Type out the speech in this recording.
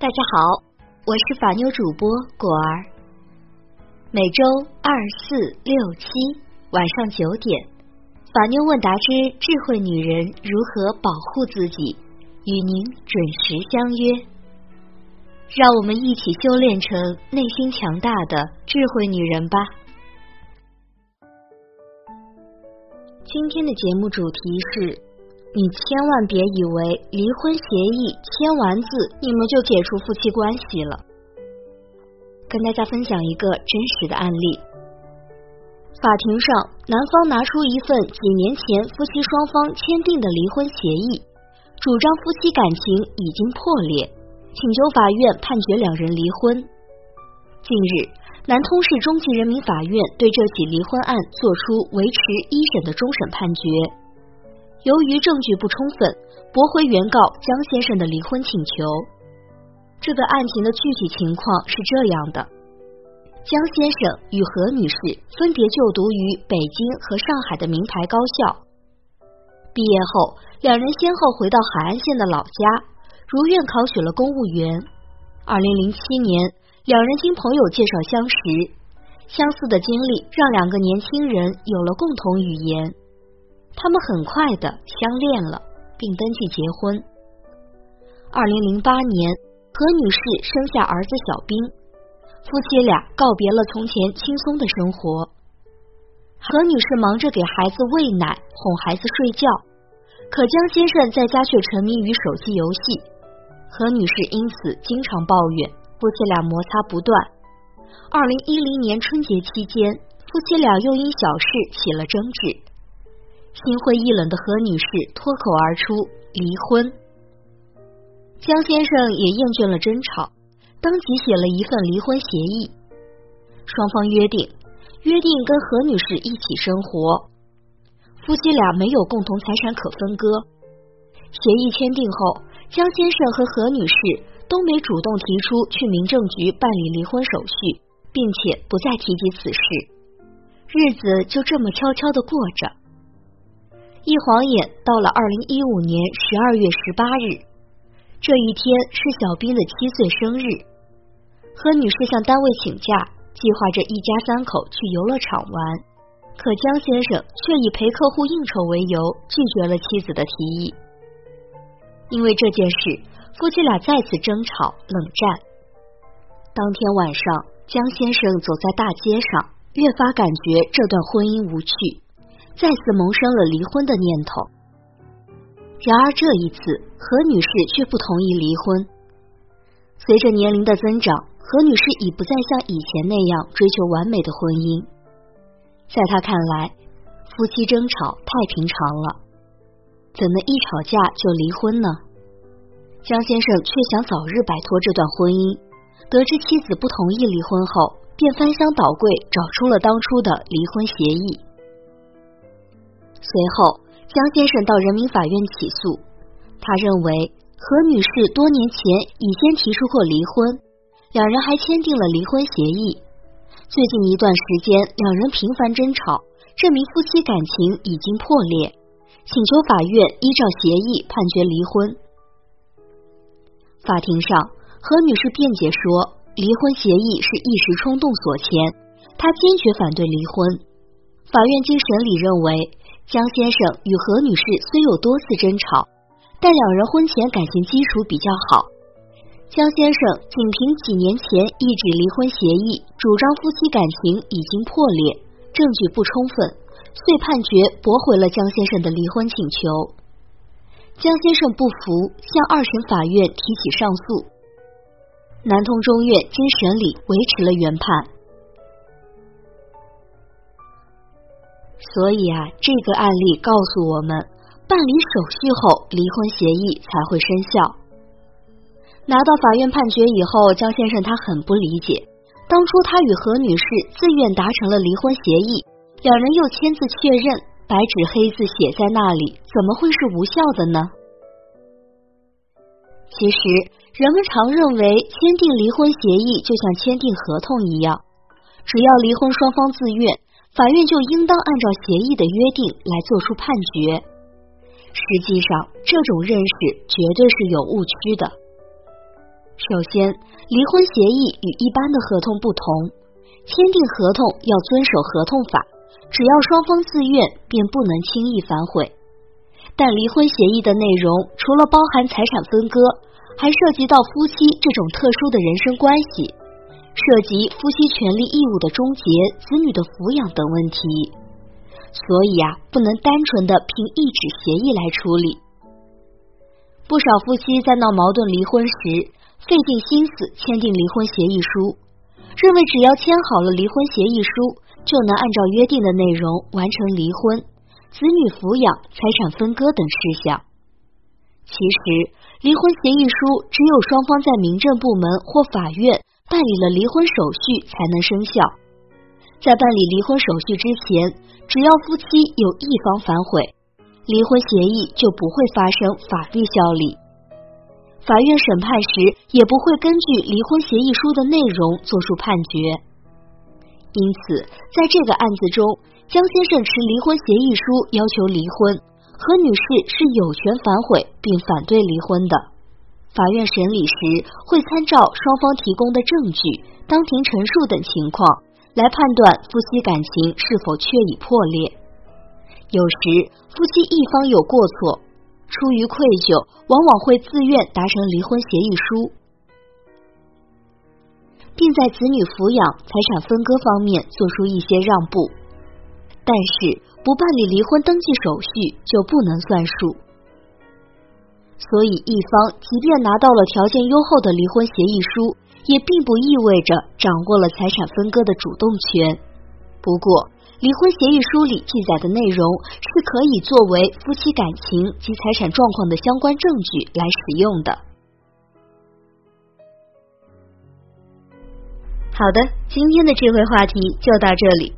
大家好，我是法妞主播果儿。每周二、四、六、七晚上九点，法妞问答之智慧女人如何保护自己，与您准时相约。让我们一起修炼成内心强大的智慧女人吧。今天的节目主题是。你千万别以为离婚协议签完字，你们就解除夫妻关系了。跟大家分享一个真实的案例：法庭上，男方拿出一份几年前夫妻双方签订的离婚协议，主张夫妻感情已经破裂，请求法院判决两人离婚。近日，南通市中级人民法院对这起离婚案作出维持一审的终审判决。由于证据不充分，驳回原告江先生的离婚请求。这个案情的具体情况是这样的：江先生与何女士分别就读于北京和上海的名牌高校，毕业后两人先后回到海岸县的老家，如愿考取了公务员。二零零七年，两人经朋友介绍相识，相似的经历让两个年轻人有了共同语言。他们很快的相恋了，并登记结婚。二零零八年，何女士生下儿子小兵，夫妻俩告别了从前轻松的生活。何女士忙着给孩子喂奶、哄孩子睡觉，可江先生在家却沉迷于手机游戏。何女士因此经常抱怨，夫妻俩摩擦不断。二零一零年春节期间，夫妻俩又因小事起了争执。心灰意冷的何女士脱口而出离婚，江先生也厌倦了争吵，当即写了一份离婚协议，双方约定约定跟何女士一起生活，夫妻俩没有共同财产可分割。协议签订后，江先生和何女士都没主动提出去民政局办理离婚手续，并且不再提及此事，日子就这么悄悄的过着。一晃眼到了二零一五年十二月十八日，这一天是小兵的七岁生日。何女士向单位请假，计划着一家三口去游乐场玩，可江先生却以陪客户应酬为由，拒绝了妻子的提议。因为这件事，夫妻俩再次争吵冷战。当天晚上，江先生走在大街上，越发感觉这段婚姻无趣。再次萌生了离婚的念头，然而这一次何女士却不同意离婚。随着年龄的增长，何女士已不再像以前那样追求完美的婚姻。在她看来，夫妻争吵太平常了，怎能一吵架就离婚呢？江先生却想早日摆脱这段婚姻。得知妻子不同意离婚后，便翻箱倒柜找出了当初的离婚协议。随后，江先生到人民法院起诉。他认为何女士多年前已先提出过离婚，两人还签订了离婚协议。最近一段时间，两人频繁争吵，证明夫妻感情已经破裂，请求法院依照协议判决离婚。法庭上，何女士辩解说，离婚协议是一时冲动所签，她坚决反对离婚。法院经审理认为。江先生与何女士虽有多次争吵，但两人婚前感情基础比较好。江先生仅凭几年前一纸离婚协议，主张夫妻感情已经破裂，证据不充分，遂判决驳回了江先生的离婚请求。江先生不服，向二审法院提起上诉。南通中院经审理，维持了原判。所以啊，这个案例告诉我们，办理手续后，离婚协议才会生效。拿到法院判决以后，焦先生他很不理解，当初他与何女士自愿达成了离婚协议，两人又签字确认，白纸黑字写在那里，怎么会是无效的呢？其实，人们常认为签订离婚协议就像签订合同一样，只要离婚双方自愿。法院就应当按照协议的约定来做出判决。实际上，这种认识绝对是有误区的。首先，离婚协议与一般的合同不同，签订合同要遵守合同法，只要双方自愿，便不能轻易反悔。但离婚协议的内容除了包含财产分割，还涉及到夫妻这种特殊的人生关系，涉及夫妻权利义务的终结、子女的抚养等问题。所以啊，不能单纯的凭一纸协议来处理。不少夫妻在闹矛盾离婚时。费尽心思签订离婚协议书，认为只要签好了离婚协议书，就能按照约定的内容完成离婚、子女抚养、财产分割等事项。其实，离婚协议书只有双方在民政部门或法院办理了离婚手续才能生效。在办理离婚手续之前，只要夫妻有一方反悔，离婚协议就不会发生法律效力。法院审判时也不会根据离婚协议书的内容作出判决，因此在这个案子中，江先生持离婚协议书要求离婚，何女士是有权反悔并反对离婚的。法院审理时会参照双方提供的证据、当庭陈述等情况来判断夫妻感情是否确已破裂。有时夫妻一方有过错。出于愧疚，往往会自愿达成离婚协议书，并在子女抚养、财产分割方面做出一些让步。但是，不办理离婚登记手续就不能算数。所以，一方即便拿到了条件优厚的离婚协议书，也并不意味着掌握了财产分割的主动权。不过，离婚协议书里记载的内容是可以作为夫妻感情及财产状况的相关证据来使用的。好的，今天的智慧话题就到这里。